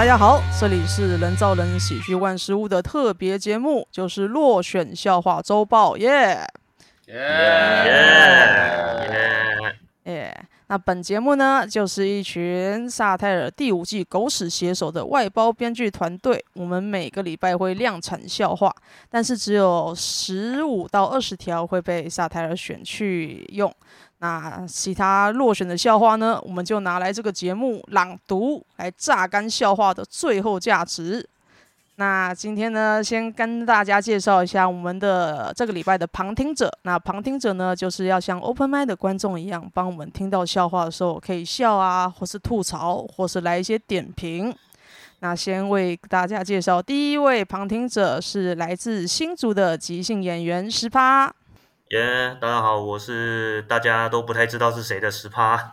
大家好，这里是人造人喜剧万事屋的特别节目，就是落选笑话周报，耶耶耶耶！那本节目呢，就是一群萨泰尔第五季狗屎写手的外包编剧团队，我们每个礼拜会量产笑话，但是只有十五到二十条会被萨泰尔选去用。那其他落选的笑话呢，我们就拿来这个节目朗读，来榨干笑话的最后价值。那今天呢，先跟大家介绍一下我们的这个礼拜的旁听者。那旁听者呢，就是要像 Open Mic 的观众一样，帮我们听到笑话的时候可以笑啊，或是吐槽，或是来一些点评。那先为大家介绍第一位旁听者是来自新竹的即兴演员十趴。耶，yeah, 大家好，我是大家都不太知道是谁的十趴。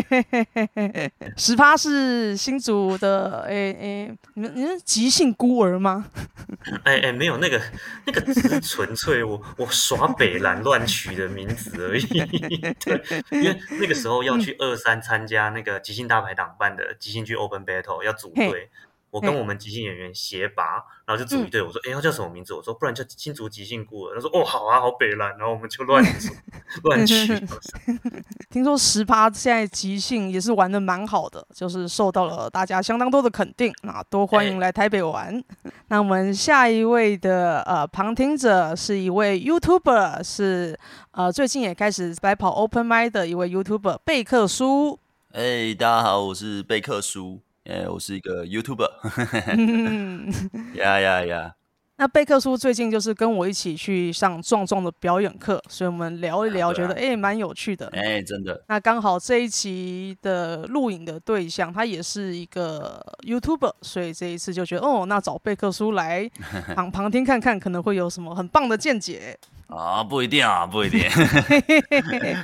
十趴是新竹的，诶诶，你们你是即兴孤儿吗？哎哎，没有那个那个只是纯粹我我耍北兰乱取的名字而已。对，因为那个时候要去二三参加那个即兴大排档办的即兴剧 Open Battle 要组队。我跟我们即兴演员协拔，然后就组一队。我说：“哎、欸，要叫什么名字？”我说：“不然叫新竹即兴孤儿。”他说：“哦，好啊，好北蓝。”然后我们就乱 乱取。听说十趴现在即兴也是玩的蛮好的，就是受到了大家相当多的肯定。那多欢迎来台北玩。欸、那我们下一位的呃旁听者是一位 YouTuber，是呃最近也开始白跑 Open Mic 的一位 YouTuber 贝克叔。哎、欸，大家好，我是贝克书。哎，yeah, 我是一个 YouTuber，呀呀呀！那贝克叔最近就是跟我一起去上壮壮的表演课，所以我们聊一聊，觉得哎，蛮有趣的。哎，真的。那刚好这一期的录影的对象，他也是一个 YouTuber，所以这一次就觉得哦，那找贝克叔来 旁旁听看看，可能会有什么很棒的见解。啊，不一定啊，不一定，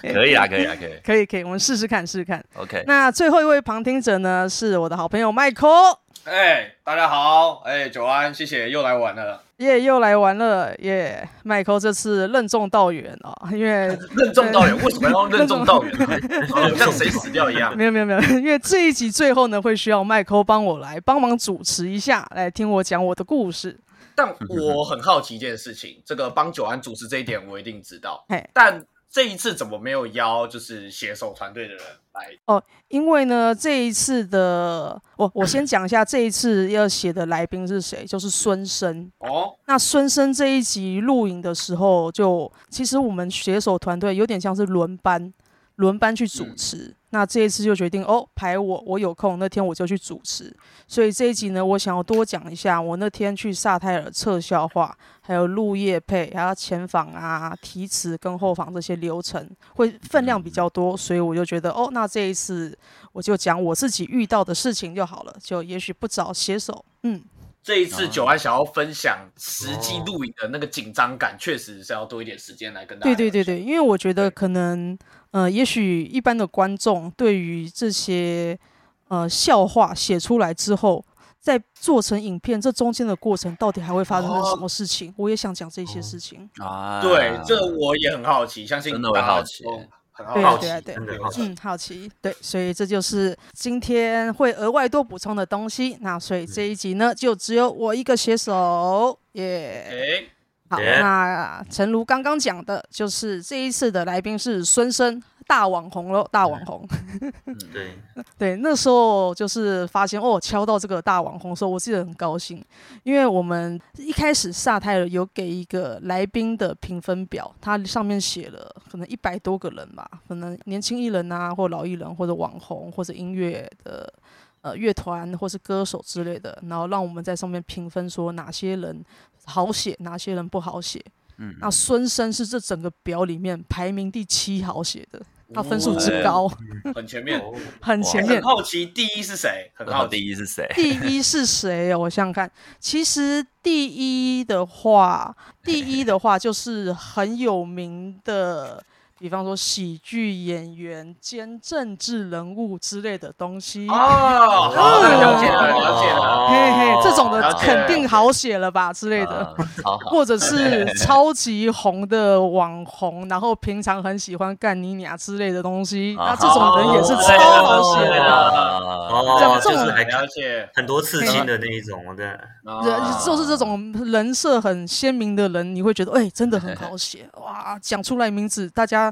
可以啊，可以啊，可以，可以，可以，我们试试看，试试看。OK，那最后一位旁听者呢，是我的好朋友 Michael。哎，大家好，哎，久安，谢谢，又来玩了，耶，又来玩了，耶，Michael 这次任重道远啊，因为 任重道远，为什么要任重道远？好像谁死掉一样。没有，没有，没有，因为这一集最后呢，会需要 Michael 帮我来帮忙主持一下，来听我讲我的故事。但我很好奇一件事情，这个帮久安主持这一点我一定知道。嘿但这一次怎么没有邀就是携手团队的人来？哦，因为呢，这一次的我我先讲一下这一次要写的来宾是谁，就是孙生。哦，那孙生这一集录影的时候就，就其实我们写手团队有点像是轮班，轮班去主持。嗯那这一次就决定哦，排我，我有空那天我就去主持。所以这一集呢，我想要多讲一下我那天去萨泰尔测笑话，还有录业配，还有前访啊、提词跟后访这些流程，会分量比较多，所以我就觉得哦，那这一次我就讲我自己遇到的事情就好了，就也许不找写手。嗯，这一次九安想要分享实际录影的那个紧张感，确实是要多一点时间来跟大家。对对对对，因为我觉得可能。呃，也许一般的观众对于这些呃笑话写出来之后，在做成影片这中间的过程，到底还会发生什么事情？哦、我也想讲这些事情。啊，对，这我也很好奇，相信真的会好奇，很好奇，对对对，嗯，好奇，对，所以这就是今天会额外多补充的东西。那所以这一集呢，就只有我一个写手，耶、好，那诚如刚刚讲的，就是这一次的来宾是孙生，大网红喽，大网红。对对，那时候就是发现哦，敲到这个大网红的时候，我记得很高兴，因为我们一开始萨泰尔有给一个来宾的评分表，它上面写了可能一百多个人吧，可能年轻艺人啊，或老艺人，或者网红，或者音乐的呃乐团，或是歌手之类的，然后让我们在上面评分，说哪些人。好写，哪些人不好写？嗯，那孙生是这整个表里面排名第七好写的，他分数之高，很前面，很前面。很好奇第一是谁？很好奇第一是谁？第一是谁？我想想看，其实第一的话，第一的话就是很有名的比方说喜剧演员兼政治人物之类的东西。哦，好，了解了，了解了。嘿嘿，这种的肯定好写了吧之类的。或者是超级红的网红，然后平常很喜欢干你娘之类的东西，那这种人也是超好写的。哦，这种就是还了解，很多刺青的那一种，的。人就是这种人设很鲜明的人，你会觉得哎、欸，真的很好写哇！讲出来名字，大家。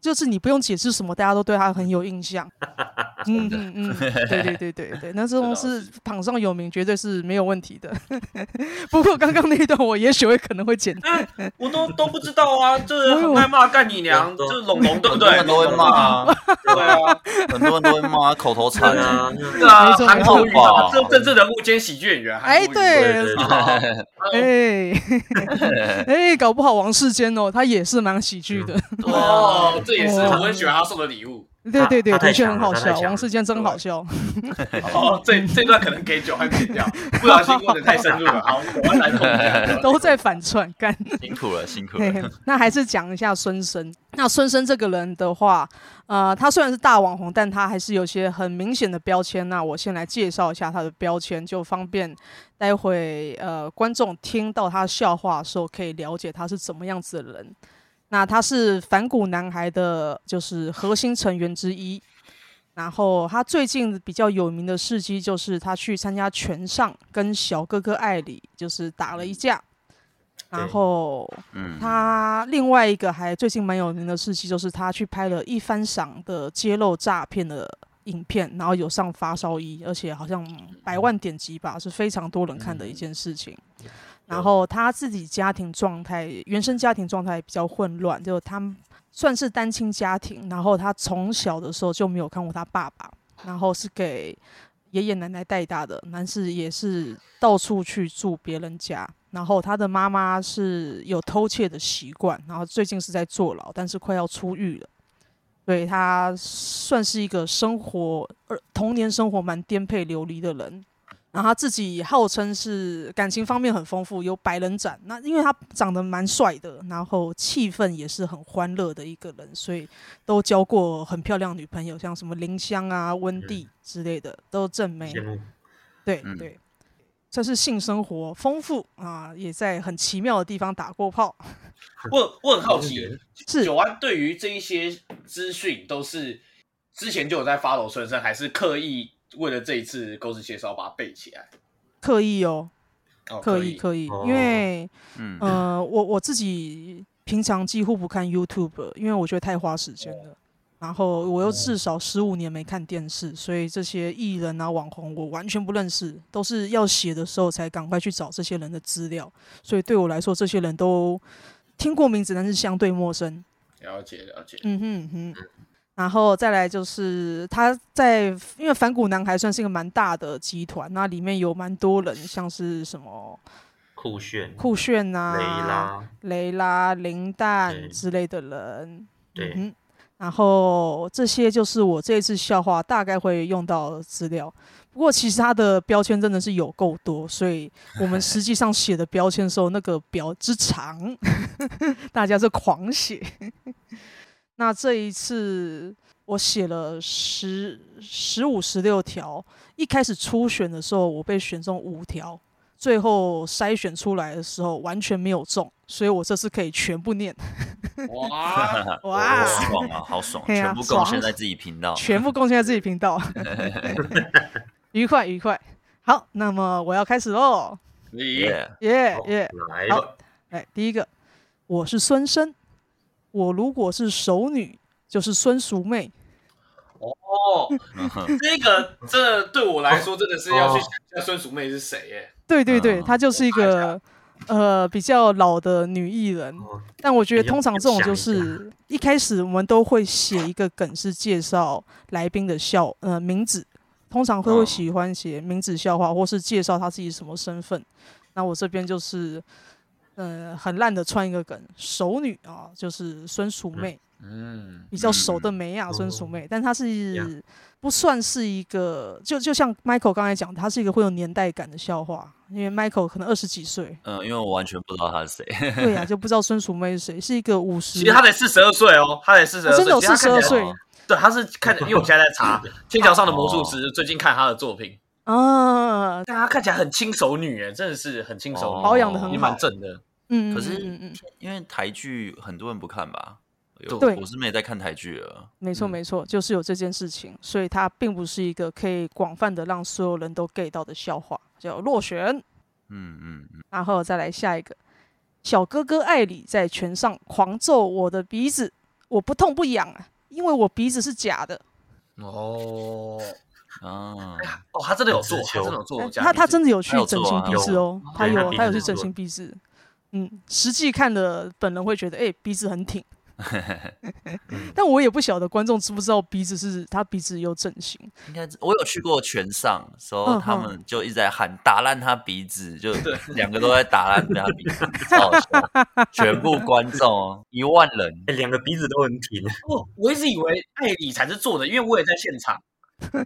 就是你不用解释什么，大家都对他很有印象。嗯嗯嗯，对对对对对，那这种是榜上有名，绝对是没有问题的。不过刚刚那一段我也许会可能会剪，我都都不知道啊，就是很爱骂干你娘，就是龙龙对不对？很多人都会骂啊，对啊，很多人都会骂，口头禅啊，对啊，韩国瑜啊，这政治人物兼喜剧演员，哎对，哎哎，搞不好王世坚哦，他也是蛮喜剧的哦。这也是我很喜欢他送的礼物，对对对，的确很好笑。王世坚真好笑。哦，这这段可能给九汉剪掉，不小心问的太深入了。好，我们来都在反串，干辛苦了，辛苦了。那还是讲一下孙生。那孙生这个人的话，呃，他虽然是大网红，但他还是有些很明显的标签。那我先来介绍一下他的标签，就方便待会呃观众听到他笑话的时候，可以了解他是怎么样子的人。那他是反骨男孩的，就是核心成员之一。然后他最近比较有名的事迹，就是他去参加拳上，跟小哥哥艾里就是打了一架。然后，他另外一个还最近蛮有名的事迹，就是他去拍了一番赏的揭露诈骗的影片，然后有上发烧衣，而且好像百万点击吧，是非常多人看的一件事情。然后他自己家庭状态，原生家庭状态比较混乱，就他算是单亲家庭。然后他从小的时候就没有看过他爸爸，然后是给爷爷奶奶带大的，但是也是到处去住别人家。然后他的妈妈是有偷窃的习惯，然后最近是在坐牢，但是快要出狱了。对，他算是一个生活，呃，童年生活蛮颠沛流离的人。然后他自己号称是感情方面很丰富，有百人斩。那因为他长得蛮帅的，然后气氛也是很欢乐的一个人，所以都交过很漂亮女朋友，像什么林香啊、温蒂之类的，都正妹。对对，这是性生活丰富啊，也在很奇妙的地方打过炮。我我很好奇，是九安对于这一些资讯都是之前就有在 follow 孙生，还是刻意？为了这一次狗屎介绍把它背起来，刻意哦，哦刻意刻意，因为，嗯、呃，我我自己平常几乎不看 YouTube，因为我觉得太花时间了。然后我又至少十五年没看电视，所以这些艺人啊、网红我完全不认识，都是要写的时候才赶快去找这些人的资料。所以对我来说，这些人都听过名字，但是相对陌生。了解了解，嗯哼嗯哼。然后再来就是他在，因为反骨男孩算是一个蛮大的集团，那里面有蛮多人，像是什么酷炫、酷炫啊、雷拉、雷拉、林蛋之类的人。对。嗯。然后这些就是我这一次笑话大概会用到的资料。不过其实他的标签真的是有够多，所以我们实际上写的标签的时候，那个表之长，大家是狂写。那这一次我写了十十五十六条，一开始初选的时候我被选中五条，最后筛选出来的时候完全没有中，所以我这次可以全部念。哇哇，好爽啊，好爽！全部贡献在自己频道，全部贡献在自己频道，愉快愉快。好，那么我要开始喽。耶耶耶！好，来第一个，我是孙生。我如果是熟女，就是孙淑妹。哦，这个这对我来说真的是要去想一下孙淑妹是谁耶？对对对，她就是一个呃比较老的女艺人。但我觉得通常这种就是一开始我们都会写一个梗，是介绍来宾的笑呃名字，通常会会喜欢写名字笑话，或是介绍他自己什么身份。那我这边就是。嗯，很烂的穿一个梗，熟女啊，就是孙淑妹。嗯，比较熟的妹啊，孙淑媚，但她是不算是一个，就就像 Michael 刚才讲，她是一个会有年代感的笑话，因为 Michael 可能二十几岁，嗯，因为我完全不知道她是谁，对呀、啊，就不知道孙淑媚是谁，是一个五十，其实她才四十二岁哦，她才四十二岁，真的有四十二岁，对，她是看，因为我现在在查 《天桥上的魔术师》，最近看她的作品。啊，但她看起来很轻熟女，哎，真的是很轻熟女，保养的很好，也蛮正的。嗯，可是嗯嗯，因为台剧很多人不看吧？对，我是没在看台剧了。没错没错，就是有这件事情，所以它并不是一个可以广泛的让所有人都 get 到的笑话，叫落选。嗯嗯嗯，然后再来下一个，小哥哥艾里在拳上狂揍我的鼻子，我不痛不痒啊，因为我鼻子是假的。哦。啊，哦，他真的有做，他真的有做，他他真的有去整形鼻子哦，他有他有去整形鼻子，嗯，实际看的本人会觉得，哎，鼻子很挺，但我也不晓得观众知不知道鼻子是他鼻子有整形，应该我有去过拳上，时候他们就一直在喊打烂他鼻子，就 两个都在打烂他鼻子，超好笑，全部观众一万人，哎，两个鼻子都很挺。哦，我一直以为艾里才是做的，因为我也在现场。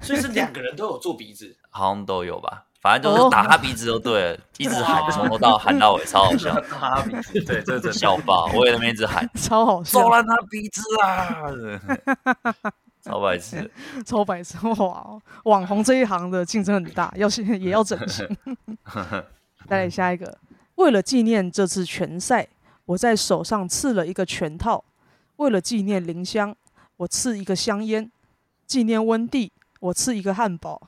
所以是两个人都有做鼻子，好像都有吧，反正就是打他鼻子就对了，一直喊从头到喊到尾，超好笑。打他鼻子，对，这是笑爆，我也在那边一直喊，超好笑，揍烂他鼻子啊！超白痴，超白痴哇！网红这一行的竞争很大，要是也要整形。再来下一个，为了纪念这次拳赛，我在手上刺了一个拳套；为了纪念林香，我刺一个香烟；纪念温蒂。我刺一个汉堡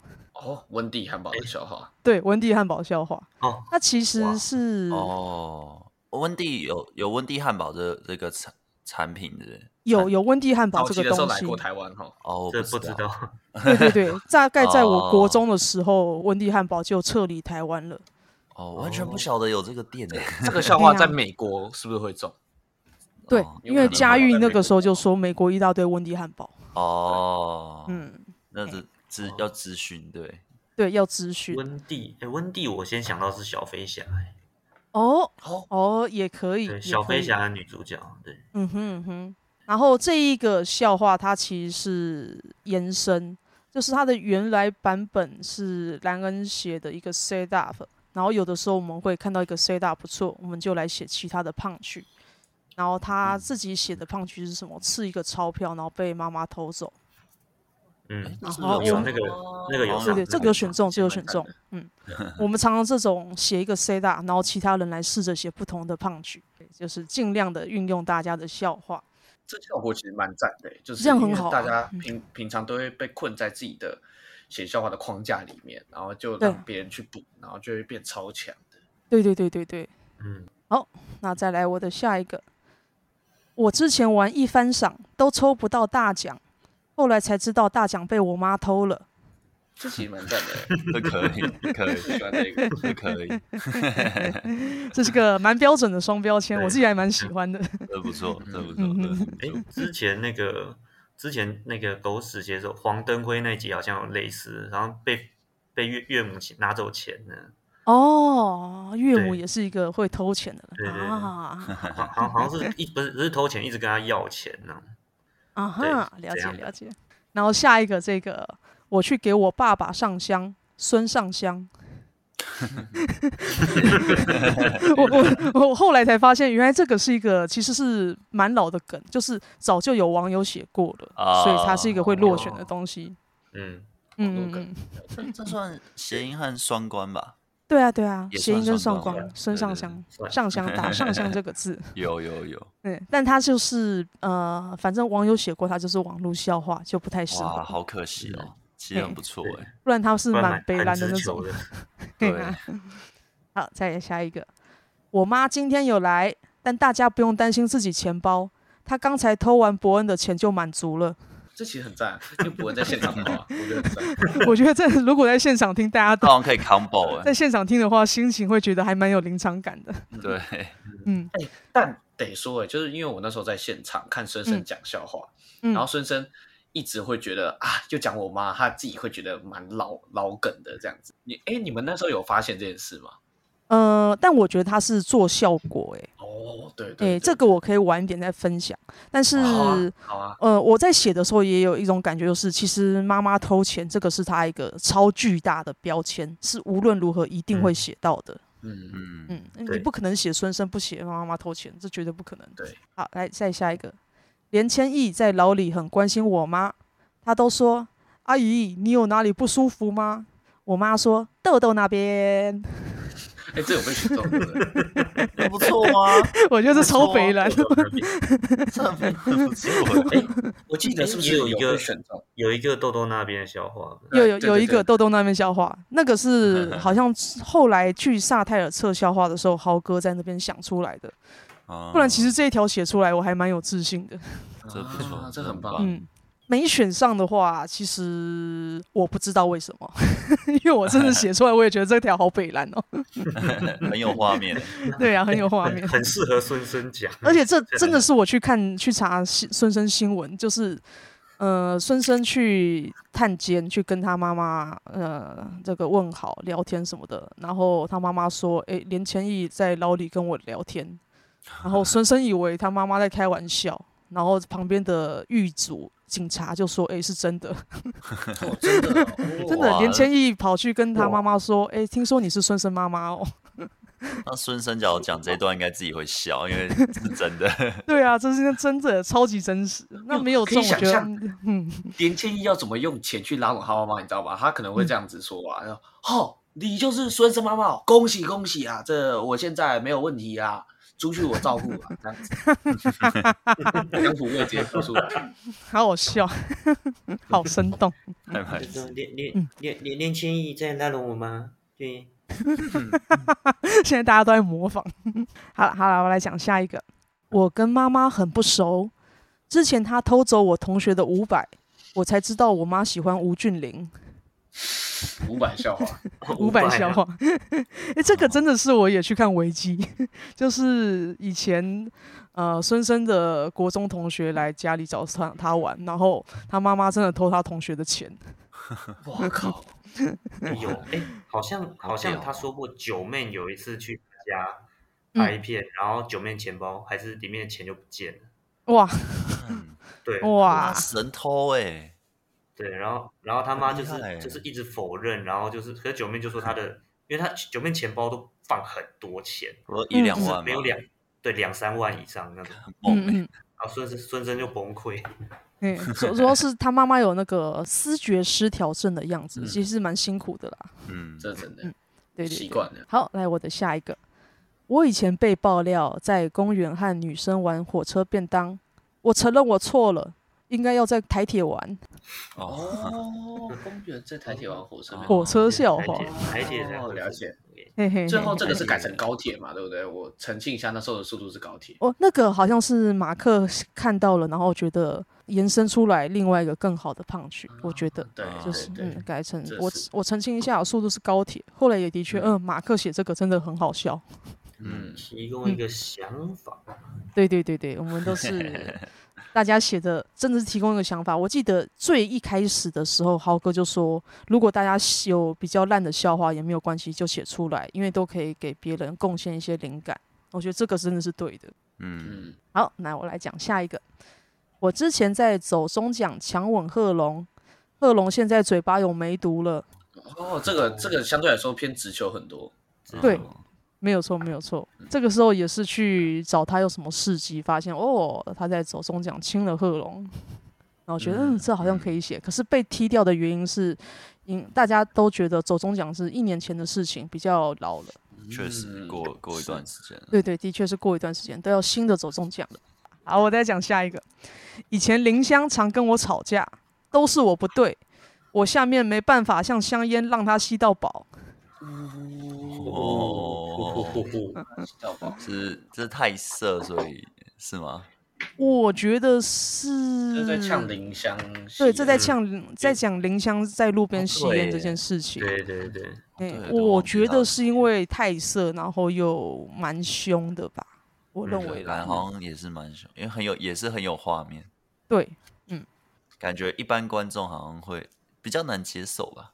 哦，温蒂汉堡的笑话，对，温蒂汉堡笑话。哦，那其实是哦，温蒂有有温蒂汉堡的这个产产品的，有有温蒂汉堡这个东西，来过台湾哈，哦，这不知道，对对对，大概在我国中的时候，温蒂汉堡就撤离台湾了，哦，完全不晓得有这个店诶，这个笑话在美国是不是会中？对，因为佳玉那个时候就说美国一大堆温蒂汉堡，哦，嗯。那是咨要咨询，对对，要咨询。温蒂，哎，温蒂，我先想到是小飞侠，哎，哦哦哦，也可以。对，小飞侠的女主角，对，嗯哼嗯哼。然后这一个笑话，它其实是延伸，就是它的原来版本是兰恩写的一个 set up，然后有的时候我们会看到一个 set up 不错，我们就来写其他的 punch。然后他自己写的 punch 是什么？刺一个钞票，然后被妈妈偷走。嗯，然后有那个那个有对对，这个有选中，这个有选中。嗯，我们常常这种写一个 C 大，然后其他人来试着写不同的 punch，就是尽量的运用大家的笑话。这效果其实蛮赞的，就是这样很好。大家平平常都会被困在自己的写笑话的框架里面，然后就让别人去补，然后就会变超强的。对对对对对，嗯。好，那再来我的下一个，我之前玩一番赏都抽不到大奖。后来才知道大奖被我妈偷了，这其实蛮赞的，这可以，可以，喜欢这个，这可以，这是个蛮标准的双标签，我自己还蛮喜欢的，这不错，这不错。哎，之前那个之前那个狗屎写手黄灯辉那集好像有类似，然后被被岳岳母拿走钱呢。哦，岳母也是一个会偷钱的人，对对，啊，好好好像是一不是不是偷钱，一直跟他要钱呢。啊哈，了解了解。然后下一个这个，我去给我爸爸上香，孙上香。我我我后来才发现，原来这个是一个其实是蛮老的梗，就是早就有网友写过了，哦、所以它是一个会落选的东西。嗯嗯嗯，这这算谐音和双关吧？对啊，对啊，谐音跟上光，孙上香，上香打上香这个字，有有有。对，但他就是呃，反正网友写过，他就是网络笑话，就不太适合。哇，好可惜哦，其实很不错哎，不然他是蛮悲凉的那种。对，好，再来下一个。我妈今天有来，但大家不用担心自己钱包，她刚才偷完伯恩的钱就满足了。这其实很赞，因为伯恩在现场的话，我觉得很赞。我觉得这 如果在现场听，大家当然可以 combo 在现场听的话，心情会觉得还蛮有临场感的。对，嗯，哎，但得说，哎，就是因为我那时候在现场看孙生讲笑话，然后孙生一直会觉得啊，就讲我妈，他自己会觉得蛮老老梗的这样子。你哎，你们那时候有发现这件事吗？呃，但我觉得他是做效果，哎，哦，对对，对，哎，这个我可以晚一点再分享。但是，好啊，好啊，呃，我在写的时候也有一种感觉，就是其实妈妈偷钱，这个是他一个超巨大的标签，是无论如何一定会写到的。嗯嗯嗯，你不可能写孙生不写妈妈偷钱，这绝对不可能。对，好，来再下一个，连千亿在牢里很关心我妈，他都说：“阿姨，你有哪里不舒服吗？”我妈说：“豆豆那边。” 哎，这有被选中，还 不错吗？我觉得是超北蓝，这很不错。哎，我记得是不是有一个选中，有一个豆豆那边的笑话？有有有一个豆豆那边笑话，那个是好像后来去萨泰尔测笑话的时候，豪哥在那边想出来的。不然其实这一条写出来，我还蛮有自信的。这不错，这很棒。嗯。没选上的话，其实我不知道为什么，因为我真的写出来，我也觉得这条好北蓝哦，很有画面。对啊，很有画面，很适合孙生讲。而且这真的是我去看去查孙生新闻，就是呃，孙生去探监，去跟他妈妈呃这个问好、聊天什么的，然后他妈妈说：“哎，连千亿在牢里跟我聊天。”然后孙生以为他妈妈在开玩笑，然后旁边的狱卒。警察就说：“哎、欸，是真的，哦、真的、哦，真的。”连千亿跑去跟他妈妈说：“哎、欸，听说你是孙生妈妈哦。”那孙生假如讲这一段，应该自己会笑，因为是真的。对啊，这是真的，超级真实。那没有这种想象，嗯，连千亿要怎么用钱去拉拢他妈妈，你知道吧？他可能会这样子说啊：“哦、嗯，你就是孙生妈妈，恭喜恭喜啊！这我现在没有问题啊。”出去我照顾啊，这样子，两府未接付出来，好好笑，好生动。连连连连连千亿在拉拢我吗？对，现在大家都在模仿。好了好了，我来讲下一个。我跟妈妈很不熟，之前她偷走我同学的五百，我才知道我妈喜欢吴俊霖。五百笑话，五百笑话，哎、欸，这个真的是我也去看维基，就是以前呃孙生的国中同学来家里找他他玩，然后他妈妈真的偷他同学的钱，我靠，有哎、欸，好像好像他说过九妹有一次去他家拍片，嗯、然后九妹钱包还是里面的钱就不见了，哇，对，哇，神偷哎、欸。对，然后，然后他妈就是就是一直否认，然后就是，可是九妹就说他的，因为他九妹钱包都放很多钱，一两万，没有两，对，两三万以上那种，嗯嗯，然后孙生孙生就崩溃，嗯，主要是他妈妈有那个思觉失调症的样子，其实蛮辛苦的啦，嗯，这真的，嗯，对对，习惯了。好，来我的下一个，我以前被爆料在公园和女生玩火车便当，我承认我错了。应该要在台铁玩哦，公园在台铁玩火车，火车笑话，台铁哦，了解。嘿嘿，最后这个是改成高铁嘛，对不对？我澄清一下，那时候的速度是高铁。哦，那个好像是马克看到了，然后觉得延伸出来另外一个更好的 punch，我觉得对，就是嗯，改成我我澄清一下，速度是高铁。后来也的确，嗯，马克写这个真的很好笑。嗯，提供一个想法。对对对对，我们都是。大家写的真的是提供一个想法。我记得最一开始的时候，豪哥就说，如果大家有比较烂的笑话也没有关系，就写出来，因为都可以给别人贡献一些灵感。我觉得这个真的是对的。嗯，好，那我来讲下一个。我之前在走中奖强吻贺龙，贺龙现在嘴巴有梅毒了。哦，这个这个相对来说偏直球很多。对。没有错，没有错。这个时候也是去找他有什么事迹，发现哦，他在走中奖亲了贺龙，然后觉得嗯，这好像可以写。可是被踢掉的原因是，因大家都觉得走中奖是一年前的事情，比较老了。确实过过一段时间。对对，的确是过一段时间，都要新的走中奖了。好，我再讲下一个。以前林香常跟我吵架，都是我不对，我下面没办法像香烟让他吸到饱。哦，是这是太色，所以是吗？我觉得是。这在呛林香。对，这在呛，在讲林香在路边吸烟这件事情。对对对。哎，我觉得是因为太色，然后又蛮凶的吧？我认为啦。好像也是蛮凶，因为很有，也是很有画面。对，嗯。感觉一般观众好像会比较难接受吧。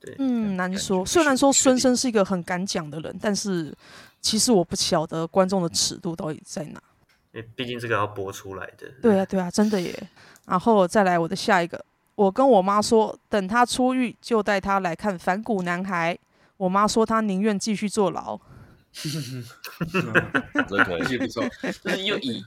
对，嗯，难说。虽然说孙生是一个很敢讲的人，但是其实我不晓得观众的尺度到底在哪。因为毕竟这个要播出来的。对啊，对啊，真的耶。然后再来我的下一个，我跟我妈说，等他出狱就带他来看《反骨男孩》。我妈说她宁愿继续坐牢。这可以。不错，就是又以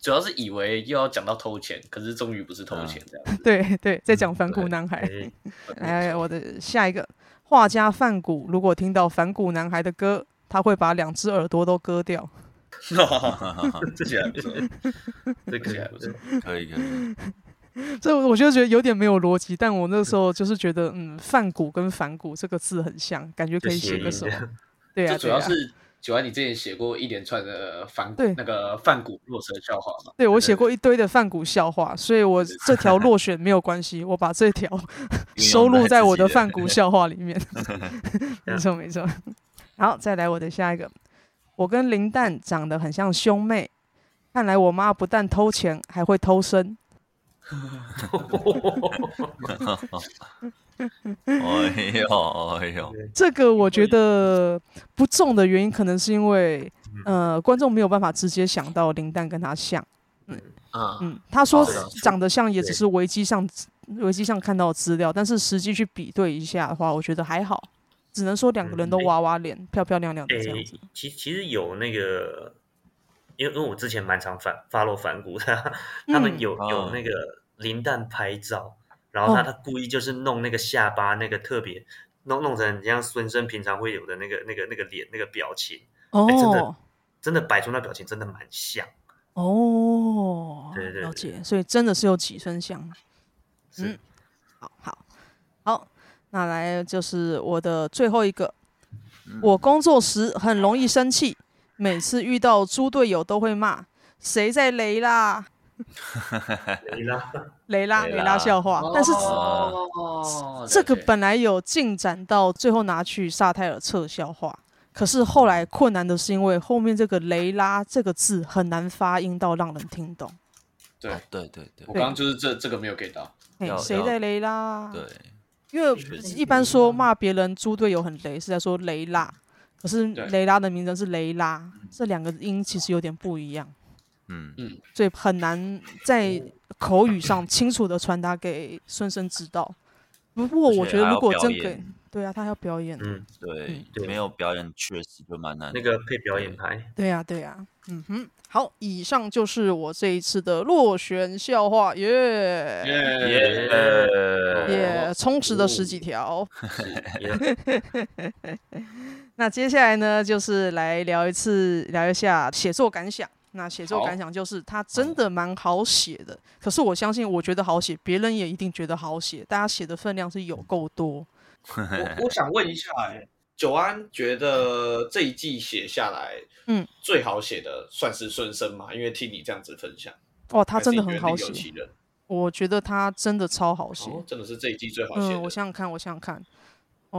主要是以为又要讲到偷钱，可是终于不是偷钱这样子。对对，在讲《反骨男孩》哎。来，我的下一个画家范谷，如果听到《反骨男孩》的歌，他会把两只耳朵都割掉。这些还不错，这这些还不错。可以可以。这我就觉得有点没有逻辑，但我那时候就是觉得，嗯，梵谷跟反骨这个字很像，感觉可以写个什么？对啊，主要是九安，你之前写过一连串的反对那个梵谷落选笑话嘛？对，我写过一堆的反骨笑话，所以我 这条落选没有关系，我把这条收录在我的反骨笑话里面。没错没错。好，再来我的下一个，我跟林蛋长得很像兄妹，看来我妈不但偷钱，还会偷生。哎呦哎呦，这个我觉得不中的原因，可能是因为呃，观众没有办法直接想到林丹跟他像。嗯嗯嗯，他说长得像，也只是维基上维基上看到的资料，但是实际去比对一下的话，我觉得还好，只能说两个人都娃娃脸，漂漂亮亮的这样子。其其实有那个。因为因为我之前蛮常反 follow 反骨的，他们有、嗯、有那个林蛋拍照，然后他他故意就是弄那个下巴那个特别弄弄成像孙生平常会有的那个那个那个脸那个表情，哦，真的真的摆出那表情真的蛮像。哦，对，对对，了解，所以真的是有几分像，嗯，好好好，那来就是我的最后一个，嗯、我工作时很容易生气。每次遇到猪队友都会骂谁在雷啦，雷拉雷拉雷拉笑话，但是、哦、这个本来有进展到最后拿去萨泰尔测笑话，可是后来困难的是因为后面这个雷拉这个字很难发音到让人听懂。对。对对对，我刚刚就是这这个没有给到，谁在雷拉？对，因为一般说骂别人猪队友很雷是在说雷拉。可是雷拉的名字是雷拉，这两个音其实有点不一样，嗯。嗯，所以很难在口语上清楚的传达给孙生知道。不过我觉得如果真给，对啊，他还要表演，嗯，对，没有表演确实就蛮难。那个配表演牌，对呀对呀，嗯哼，好，以上就是我这一次的落选笑话，耶。耶。耶，充实的十几条。那接下来呢，就是来聊一次，聊一下写作感想。那写作感想就是，它真的蛮好写的。可是我相信，我觉得好写，别人也一定觉得好写。大家写的分量是有够多。我我想问一下，哎，久安觉得这一季写下来，嗯，最好写的算是孙生吗？因为听你这样子分享，哦，他真的很好写。我觉得他真的超好写，哦，真的是这一季最好写的。嗯，我想想看，我想想看。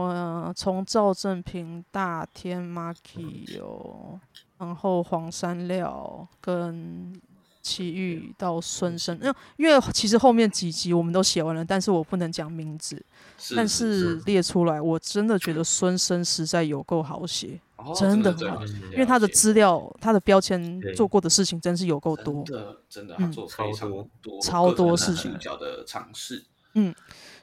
呃，从赵正平、大天、Maki 然后黄山料跟奇遇到孙生，因为因为其实后面几集我们都写完了，但是我不能讲名字，是但是列出来，我真的觉得孙生实在有够好写，哦、真的很好，因为他的资料、他的标签做过的事情真是有够多，真的真的他做非常多、嗯、超多事情的尝试，嗯。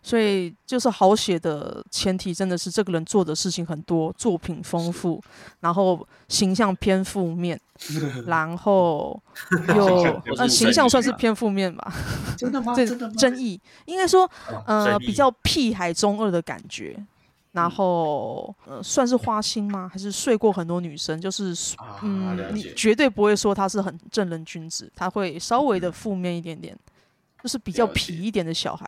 所以就是好写的前提，真的是这个人做的事情很多，作品丰富，然后形象偏负面，然后 有呃形象算是偏负面吧？真的吗？这真的吗？争议应该说呃比较屁孩中二的感觉，然后呃算是花心吗？还是睡过很多女生？就是嗯，你绝对不会说他是很正人君子，他会稍微的负面一点点，就是比较痞一点的小孩。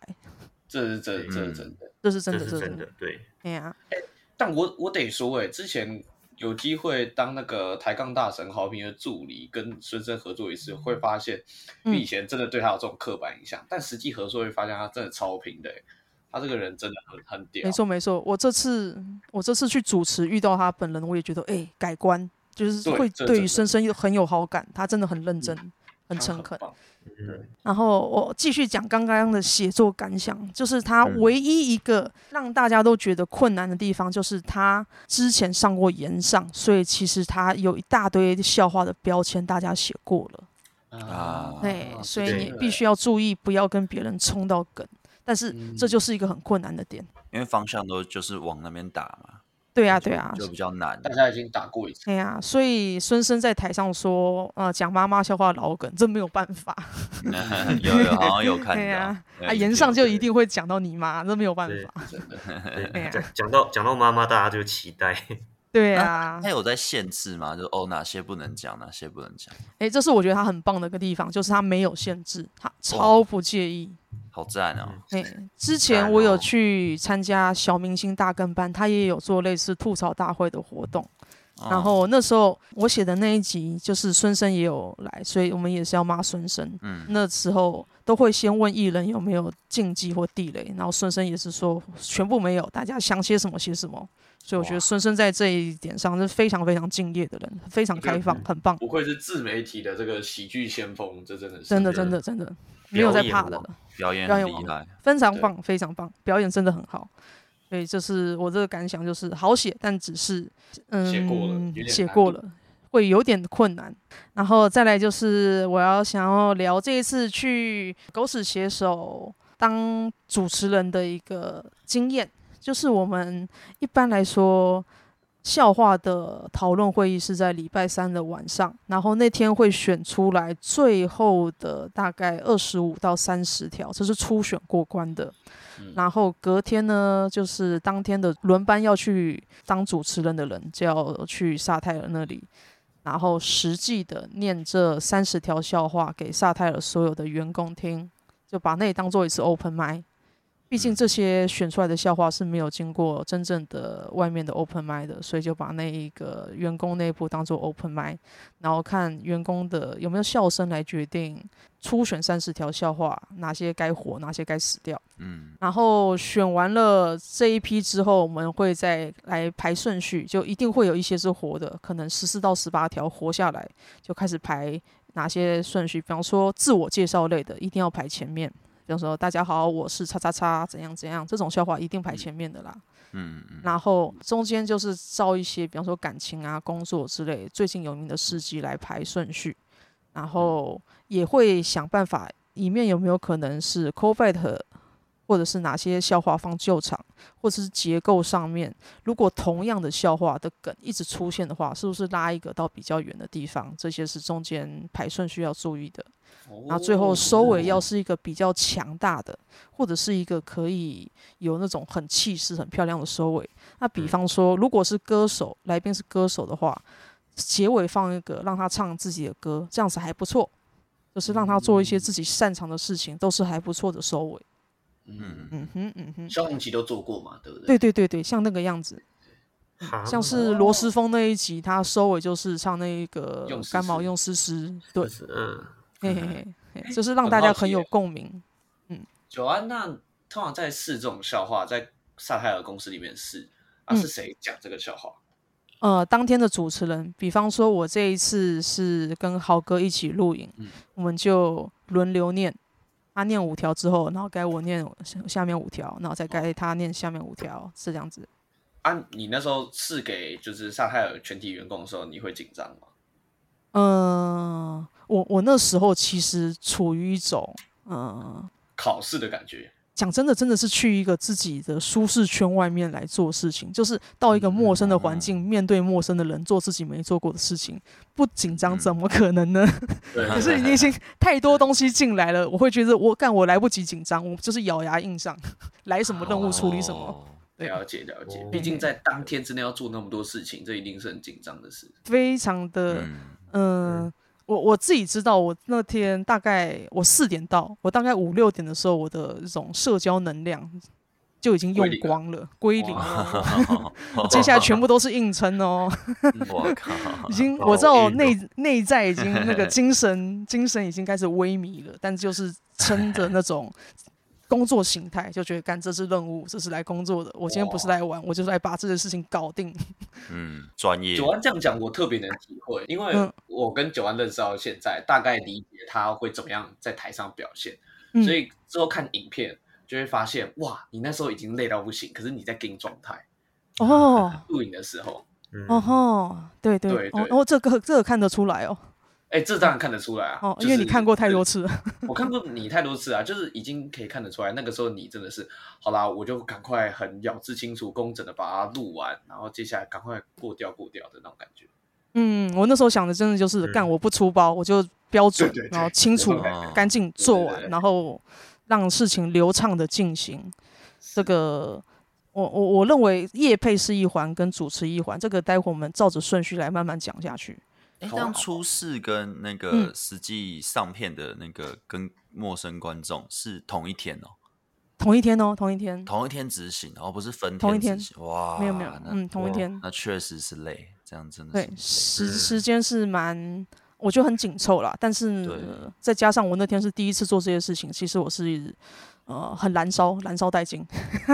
这是真，这是真的，这是真的，这是真的，对。哎呀，哎，但我我得说，哎，之前有机会当那个抬杠大神好平的助理，跟孙生合作一次，会发现你以前真的对他有这种刻板印象，但实际合作会发现他真的超平的，他这个人真的很很屌。没错没错，我这次我这次去主持遇到他本人，我也觉得哎改观，就是会对于孙生很有好感，他真的很认真。很诚恳。嗯，然后我继续讲刚刚的写作感想，就是他唯一一个让大家都觉得困难的地方，就是他之前上过炎上，所以其实他有一大堆笑话的标签，大家写过了啊。对，所以你必须要注意，不要跟别人冲到梗。但是这就是一个很困难的点，因为方向都就是往那边打嘛。对啊，对啊，就比较难。大家已经打过一次。对啊，所以孙生在台上说，呃，讲妈妈笑话老梗，这没有办法。有有好像有看 到。对啊，啊，言上就一定会讲到你妈，这没有办法。真的。讲讲到讲到妈妈，大家就期待。对啊。他有在限制吗？就哦，哪些不能讲，哪些不能讲？哎，这是我觉得他很棒的一个地方，就是他没有限制，他超不介意。好赞哦！哎，之前我有去参加小明星大跟班，他也有做类似吐槽大会的活动。然后那时候我写的那一集，就是孙生也有来，所以我们也是要骂孙生。嗯，那时候都会先问艺人有没有禁忌或地雷，然后孙生也是说全部没有，大家想写什么写什么。所以我觉得孙生在这一点上是非常非常敬业的人，非常开放，很棒。不愧是自媒体的这个喜剧先锋，这真的是真的真的真的没有在怕的。表演很厉害，非常棒，非常棒，表演真的很好。所以这是我这个感想，就是好写，但只是嗯，写过了，写过了会有点困难。然后再来就是我要想要聊这一次去狗屎写手当主持人的一个经验，就是我们一般来说。笑话的讨论会议是在礼拜三的晚上，然后那天会选出来最后的大概二十五到三十条，这是初选过关的。然后隔天呢，就是当天的轮班要去当主持人的人就要去萨泰尔那里，然后实际的念这三十条笑话给萨泰尔所有的员工听，就把那当做一次 open mic。毕竟这些选出来的笑话是没有经过真正的外面的 open mic 的，所以就把那一个员工内部当做 open mic，然后看员工的有没有笑声来决定初选三十条笑话，哪些该活，哪些该死掉。嗯，然后选完了这一批之后，我们会再来排顺序，就一定会有一些是活的，可能十四到十八条活下来，就开始排哪些顺序。比方说自我介绍类的，一定要排前面。比方说，大家好，我是叉叉叉，怎样怎样，这种笑话一定排前面的啦。嗯嗯。然后中间就是照一些，比方说感情啊、工作之类最近有名的事迹来排顺序，然后也会想办法，里面有没有可能是 callback，或者是哪些笑话放旧场，或者是结构上面，如果同样的笑话的梗一直出现的话，是不是拉一个到比较远的地方？这些是中间排顺序要注意的。然后最后收尾要是一个比较强大的，或者是一个可以有那种很气势、很漂亮的收尾。那比方说，如果是歌手，来宾是歌手的话，结尾放一个让他唱自己的歌，这样子还不错。就是让他做一些自己擅长的事情，都是还不错的收尾。嗯嗯哼嗯哼，萧煌奇都做过嘛，对不对？对对对对，像那个样子，像是罗斯峰那一集，他收尾就是唱那个干毛用丝丝，对，嗯。嘿嘿嘿，就是让大家很有共鸣。嗯，九安，那通常在试这种笑话，在萨泰尔公司里面试，啊，是谁讲这个笑话？呃，当天的主持人，比方说我这一次是跟豪哥一起录影，嗯、我们就轮流念，他念五条之后，然后该我念下面五条，然后再该他念下面五条，是这样子。啊，你那时候试给就是萨海尔全体员工的时候，你会紧张吗？嗯、呃。我我那时候其实处于一种嗯、呃、考试的感觉。讲真的，真的是去一个自己的舒适圈外面来做事情，就是到一个陌生的环境，嗯、面对陌生的人，做自己没做过的事情，不紧张怎么可能呢？嗯、可是已经 太多东西进来了，我会觉得我干我来不及紧张，我就是咬牙硬上，来什么任务处理什么。哦、了解了解，毕竟在当天之内要做那么多事情，这一定是很紧张的事，非常的嗯。我我自己知道，我那天大概我四点到，我大概五六点的时候，我的这种社交能量就已经用光了，归零了。接下来全部都是硬撑哦。我靠！已经我知道我内内在已经那个 精神精神已经开始萎靡了，但就是撑着那种工作形态，就觉得干这是任务，这是来工作的。我今天不是来玩，我就是来把这件事情搞定。嗯，专业。九安这样讲，我特别能体会，因为我跟九安认识到现在，大概理解他会怎么样在台上表现，嗯、所以之后看影片就会发现，哇，你那时候已经累到不行，可是你在 game 状态哦，录影的时候，嗯、哦吼，对对对，哦，这个这个看得出来哦。哎，这当然看得出来啊！哦，因为你看过太多次了。我看过你太多次啊，就是已经可以看得出来，那个时候你真的是，好啦，我就赶快很咬字清楚、工整的把它录完，然后接下来赶快过掉过掉的那种感觉。嗯，我那时候想的真的就是，干我不出包，我就标准，然后清楚、干净做完，然后让事情流畅的进行。这个，我我我认为业配是一环，跟主持一环，这个待会我们照着顺序来慢慢讲下去。哎，这样初试跟那个实际上片的那个跟陌生观众是同一天哦，同一天哦，同一天，同一天执行，哦，不是分同一天哇，没有没有，嗯，同一天，那确实是累，这样真的对时时间是蛮，我觉得很紧凑啦，但是再加上我那天是第一次做这些事情，其实我是呃很燃烧，燃烧殆尽，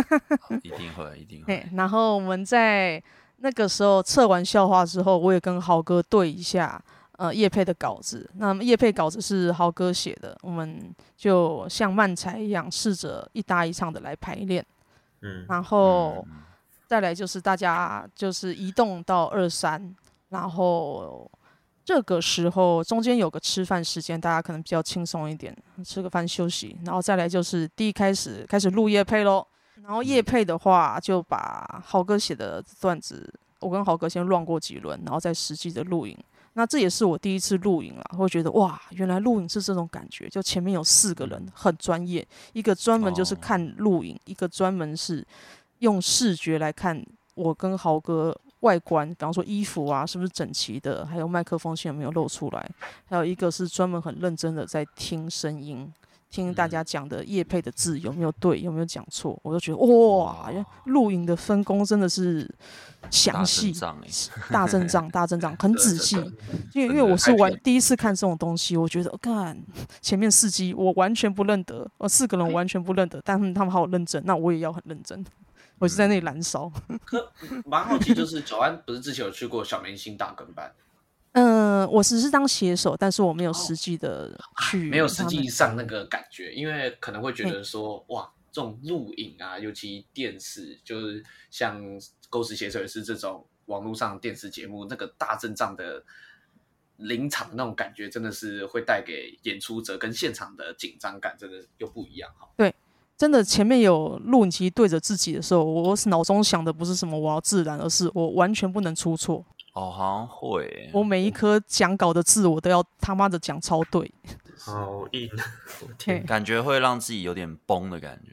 一定会一定会，然后我们在。那个时候测完笑话之后，我也跟豪哥对一下，呃，叶佩的稿子。那么业配稿子是豪哥写的，我们就像漫才一样，试着一搭一唱的来排练。嗯，然后再来就是大家就是移动到二三，然后这个时候中间有个吃饭时间，大家可能比较轻松一点，吃个饭休息。然后再来就是第一开始开始录叶配喽。然后叶配的话，就把豪哥写的段子，我跟豪哥先乱过几轮，然后再实际的录影。那这也是我第一次录影了，会觉得哇，原来录影是这种感觉。就前面有四个人，很专业，一个专门就是看录影，一个专门是用视觉来看我跟豪哥外观，比方说衣服啊是不是整齐的，还有麦克风线有没有露出来，还有一个是专门很认真的在听声音。听大家讲的叶配的字有没有对，有没有讲错，我就觉得哇，录影的分工真的是详细，大阵仗，大阵仗，很 仔细。因为因为我是玩第一次看这种东西，我觉得看前面四机我完全不认得，呃，四个人完全不认得，但是他们好认真，那我也要很认真，我是在那里燃烧。可蛮好奇，就是 九安不是之前有去过小明星大跟班？嗯、呃，我只是当写手，但是我没有实际的去、哦，没有实际上那个感觉，因为可能会觉得说，哇，这种录影啊，尤其电视，就是像《狗屎写手》也是这种网络上电视节目，那个大阵仗的临场那种感觉，真的是会带给演出者跟现场的紧张感，真的又不一样哈。对，真的前面有录影机对着自己的时候，我脑中想的不是什么我要自然，而是我完全不能出错。哦，好像会。我每一科讲稿的字，我都要他妈的讲超对。好硬，我天，感觉会让自己有点崩的感觉。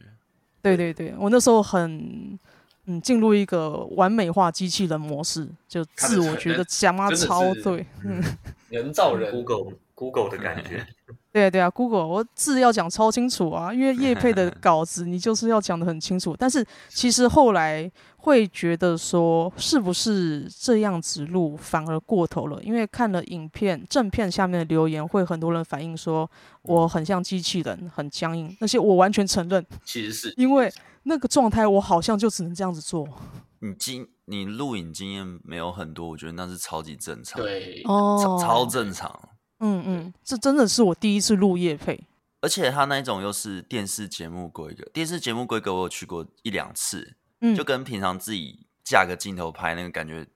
对对对，我那时候很嗯，进入一个完美化机器人模式，就字我觉得讲妈超对，嗯，人造人，Google Google 的感觉。对啊对啊，Google，我字要讲超清楚啊，因为叶配的稿子你就是要讲的很清楚。但是其实后来会觉得说，是不是这样子录反而过头了？因为看了影片正片下面的留言，会很多人反映说我很像机器人，很僵硬。那些我完全承认，其实是因为那个状态，我好像就只能这样子做。你经你录影经验没有很多，我觉得那是超级正常，对，哦，超正常。嗯嗯，这真的是我第一次录业配，而且他那一种又是电视节目规格，电视节目规格我有去过一两次，嗯，就跟平常自己架个镜头拍那个感觉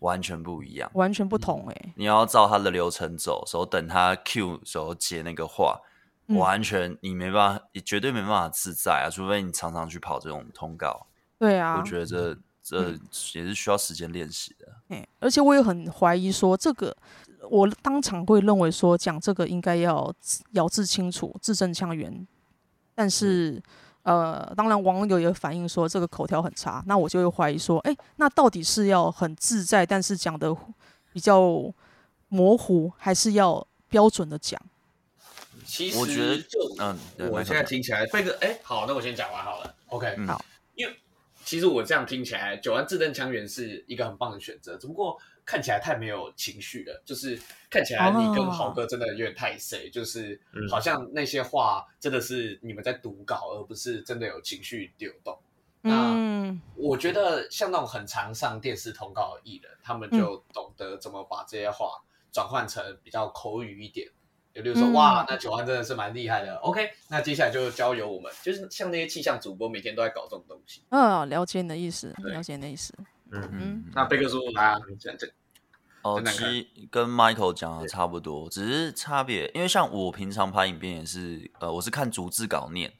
完全不一样，完全不同哎、欸。你要照他的流程走，时候等他 Q 时候接那个话，嗯、完全你没办法，也绝对没办法自在啊，除非你常常去跑这种通告。对啊，我觉得这这也是需要时间练习的。哎、嗯，而且我也很怀疑说这个。我当场会认为说，讲这个应该要咬字清楚、字正腔圆，但是呃，当然网友也反映说这个口条很差，那我就会怀疑说，哎，那到底是要很自在，但是讲的比较模糊，还是要标准的讲？其实我觉得就嗯，我现在听起来，贝哥，哎，好，那我先讲完好了，OK，、嗯、好，因为。其实我这样听起来，九安自正腔圆是一个很棒的选择，只不过看起来太没有情绪了，就是看起来你跟豪哥真的有点太谁，就是好像那些话真的是你们在读稿，而不是真的有情绪流动。那我觉得像那种很常上电视通告的艺人，他们就懂得怎么把这些话转换成比较口语一点。就比如说，哇，那九安真的是蛮厉害的。OK，那接下来就交由我们，就是像那些气象主播，每天都在搞这种东西。嗯，了解你的意思，了解你的意思。嗯嗯。那贝克叔来啊，讲讲。哦，其实跟 Michael 讲的差不多，只是差别，因为像我平常拍影片也是，呃，我是看逐字稿念，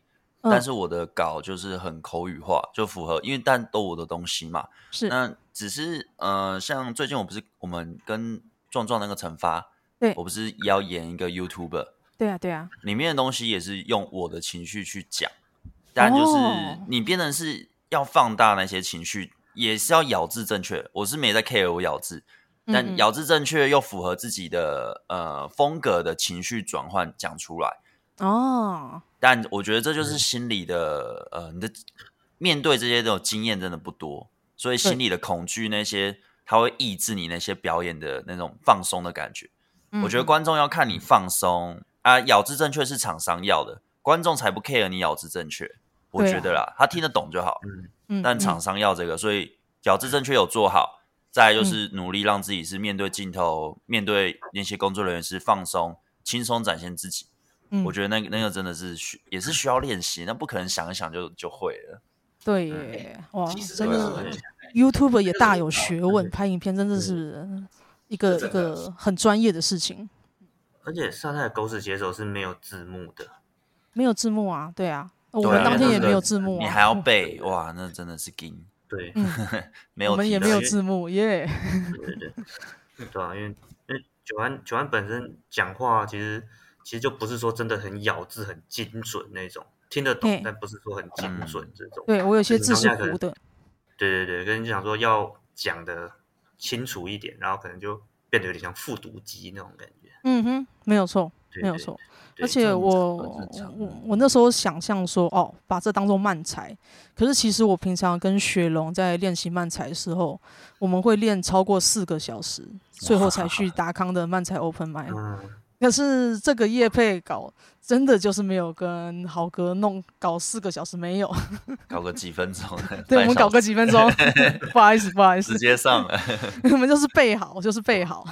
但是我的稿就是很口语化，就符合，因为但都我的东西嘛。是。那只是呃，像最近我不是我们跟壮壮那个惩罚。对，我不是要演一个 YouTuber，对啊对啊，里面的东西也是用我的情绪去讲，但就是你变成是要放大那些情绪，也是要咬字正确。我是没在 care 我咬字，但咬字正确又符合自己的呃风格的情绪转换讲出来哦。但我觉得这就是心理的呃，你的面对这些这种经验真的不多，所以心里的恐惧那些，它会抑制你那些表演的那种放松的感觉。我觉得观众要看你放松啊，咬字正确是厂商要的，观众才不 care 你咬字正确。我觉得啦，他听得懂就好。嗯，但厂商要这个，所以咬字正确有做好，再就是努力让自己是面对镜头，面对那些工作人员是放松、轻松展现自己。我觉得那个那个真的是需也是需要练习，那不可能想一想就就会了。对耶，哇，真的，YouTube 也大有学问，拍影片真的是。一个一个很专业的事情，而且沙泰的狗屎写手是没有字幕的，没有字幕啊，对啊，我们当天也没有字幕，你还要背哇，那真的是惊，对，没有，我们也没有字幕耶，对对对，对啊，因为因为九安九安本身讲话其实其实就不是说真的很咬字很精准那种，听得懂，但不是说很精准这种，对我有些字是糊的，对对对，跟你讲说要讲的。清楚一点，然后可能就变得有点像复读机那种感觉。嗯哼，没有错，没有错。而且我我我那时候想象说，哦，把这当做慢才。可是其实我平常跟雪龙在练习慢才的时候，我们会练超过四个小时，最后才去达康的慢才 Open Mic。可是这个夜配搞真的就是没有跟豪哥弄搞四个小时，没有 搞个几分钟。对，我们搞个几分钟，不好意思，不好意思，直接上了。我们就是备好，就是备好，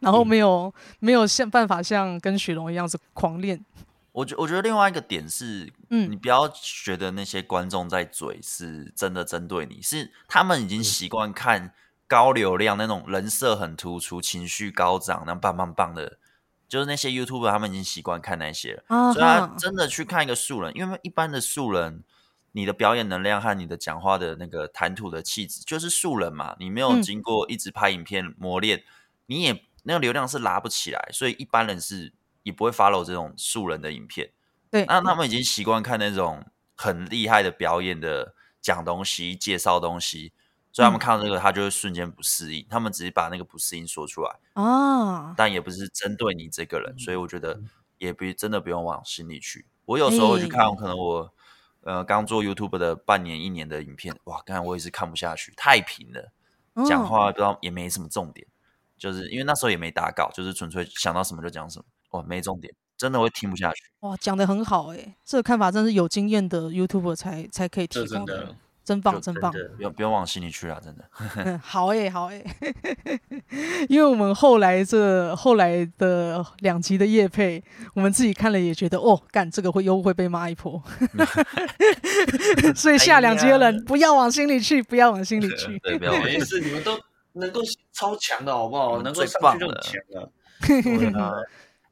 然后没有没有像办法像跟雪龙一样子狂练。我觉我觉得另外一个点是，嗯，你不要觉得那些观众在嘴是真的针对你，是他们已经习惯看高流量那种人设很突出、情绪高涨、那棒棒棒的。就是那些 YouTuber，他们已经习惯看那些了，uh. 所以他真的去看一个素人，因为一般的素人，你的表演能量和你的讲话的那个谈吐的气质，就是素人嘛，你没有经过一直拍影片磨练，嗯、你也那个流量是拉不起来，所以一般人是也不会 follow 这种素人的影片。对，那他们已经习惯看那种很厉害的表演的讲东西、介绍东西。所以他们看到这个，他就会瞬间不适应。他们只是把那个不适应说出来啊，但也不是针对你这个人。所以我觉得也不真的不用往心里去。我有时候会去看，可能我呃刚做 YouTube 的半年、一年的影片，哇，刚才我也是看不下去，太平了，讲话不知道也没什么重点，就是因为那时候也没打稿，就是纯粹想到什么就讲什么，哇，没重点，真的会听不下去。哇，讲的很好哎，这个看法真是有经验的 YouTuber 才才可以提供的。真棒，真棒！不用不要往心里去啊，真的。嗯、好诶，好诶，因为我们后来这后来的两集的夜配，我们自己看了也觉得，哦，干这个会又会被骂一波。所以下两集的人不要往心里去，不要往心里去。对，不要。没事，你们都能够超强的好不好？能够上去就强了。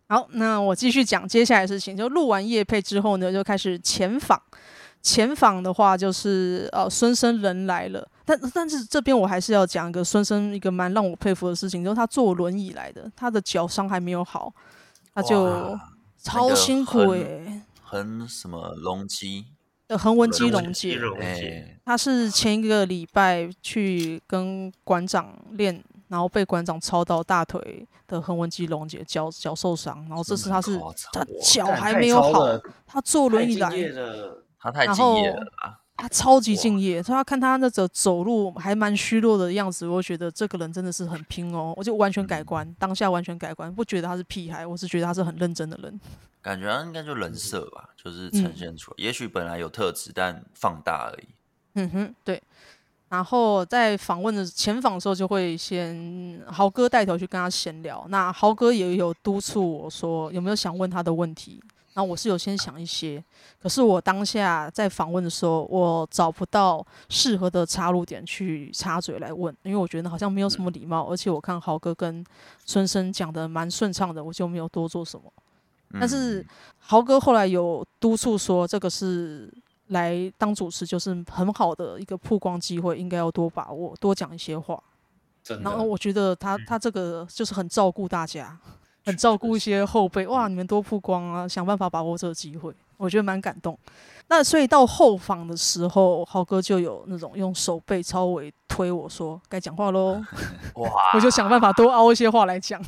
好，那我继续讲接下来的事情。就录完夜配之后呢，就开始前访。前访的话就是呃孙生人来了，但但是这边我还是要讲一个孙生一个蛮让我佩服的事情，就是他坐轮椅来的，他的脚伤还没有好，他就超辛苦诶、欸，横什么龙肌的横纹肌溶解，他是前一个礼拜去跟馆长练，然后被馆长操到大腿的横纹肌溶解，脚脚受伤，然后这次他是他脚还没有好，他坐轮椅来。他太敬业了，他超级敬业，他看他那个走路还蛮虚弱的样子，我觉得这个人真的是很拼哦，我就完全改观，当下完全改观，不觉得他是屁孩，我是觉得他是很认真的人。感觉他应该就人设吧，就是呈现出来，嗯、也许本来有特质，但放大而已。嗯哼，对。然后在访问的前访的时候，就会先豪哥带头去跟他闲聊。那豪哥也有督促我说有没有想问他的问题。然后我是有先想一些，可是我当下在访问的时候，我找不到适合的插入点去插嘴来问，因为我觉得好像没有什么礼貌。而且我看豪哥跟孙生讲的蛮顺畅的，我就没有多做什么。但是豪哥后来有督促说，这个是。来当主持就是很好的一个曝光机会，应该要多把握，多讲一些话。然后我觉得他他这个就是很照顾大家，很照顾一些后辈。哇，你们多曝光啊，想办法把握这个机会，我觉得蛮感动。那所以到后访的时候，豪哥就有那种用手背稍微推我说该讲话喽，哇！我就想办法多凹一些话来讲，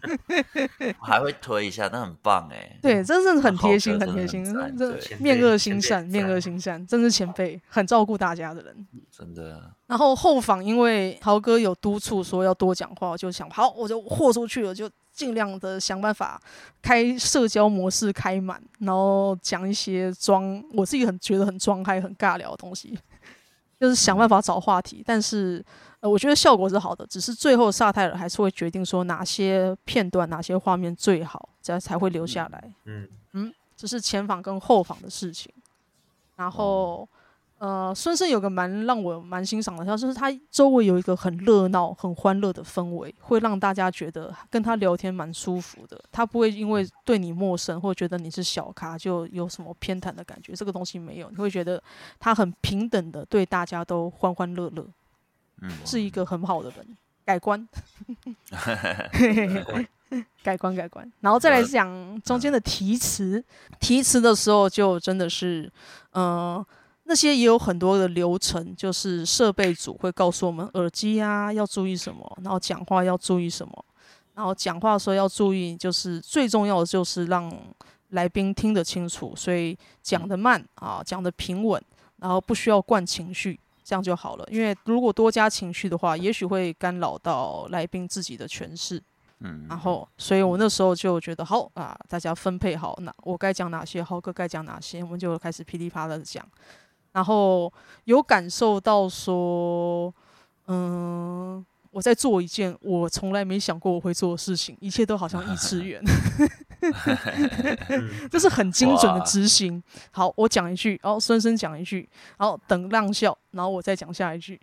还会推一下，那很棒哎。对，真的是很贴心，很贴心，这面恶心善，面恶心善，真是前辈，很照顾大家的人，真的。然后后访，因为豪哥有督促说要多讲话，我就想好，我就豁出去了，就。尽量的想办法开社交模式开满，然后讲一些装我自己很觉得很装嗨、很尬聊的东西，就是想办法找话题。但是呃，我觉得效果是好的，只是最后萨泰尔还是会决定说哪些片段、哪些画面最好，这样才会留下来。嗯嗯，这是前访跟后访的事情，然后。呃，孙生有个蛮让我蛮欣赏的，他就是他周围有一个很热闹、很欢乐的氛围，会让大家觉得跟他聊天蛮舒服的。他不会因为对你陌生或觉得你是小咖就有什么偏袒的感觉，这个东西没有，你会觉得他很平等的对大家都欢欢乐乐，嗯，是一个很好的人。改观，改观，改观，然后再来讲中间的题词，题词的时候就真的是，嗯、呃。那些也有很多的流程，就是设备组会告诉我们耳机啊要注意什么，然后讲话要注意什么，然后讲话的时候要注意，就是最重要的就是让来宾听得清楚，所以讲得慢啊，讲得平稳，然后不需要灌情绪，这样就好了。因为如果多加情绪的话，也许会干扰到来宾自己的诠释。嗯，然后所以我那时候就觉得好啊，大家分配好，那我该讲哪些，豪哥该讲哪些，我们就开始噼里啪啦的讲。然后有感受到说，嗯，我在做一件我从来没想过我会做的事情，一切都好像异次元，这是很精准的执行。好，我讲一句，然后孙生讲一句，然后等浪笑，然后我再讲下一句。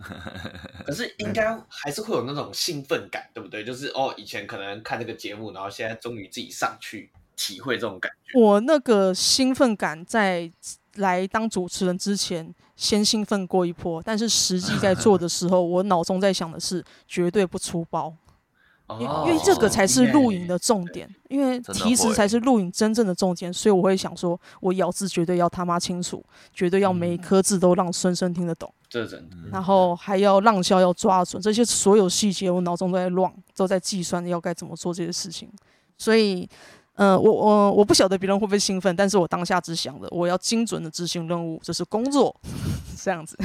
可是应该还是会有那种兴奋感，对不对？就是哦，以前可能看那个节目，然后现在终于自己上去体会这种感觉。我那个兴奋感在。来当主持人之前，先兴奋过一波，但是实际在做的时候，我脑中在想的是绝对不出包，因因为这个才是录影的重点，因为其实才是录影真正的重点，所以我会想说，我咬字绝对要他妈清楚，绝对要每一颗字都让孙生听得懂，这真的，然后还要让笑要抓准，这些所有细节我脑中都在乱，都在计算要该怎么做这些事情，所以。嗯、我我我不晓得别人会不会兴奋，但是我当下只想的我要精准的执行任务，就是工作，这样子。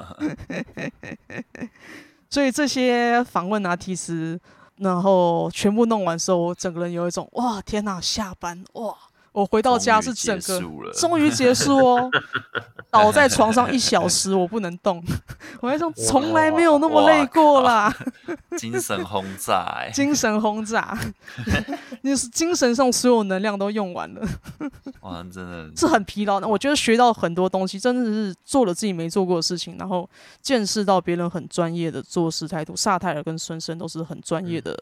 所以这些访问啊、提词，然后全部弄完时候，我整个人有一种哇，天哪，下班哇！我回到家是整个终于结束哦，倒在床上一小时，我不能动。我还说从来没有那么累过啦，精神轰炸，精神轰炸，你是精神上所有能量都用完了，哇，真的是很疲劳的。我觉得学到很多东西，真的是做了自己没做过的事情，然后见识到别人很专业的做事态度。萨泰尔跟孙生都是很专业的，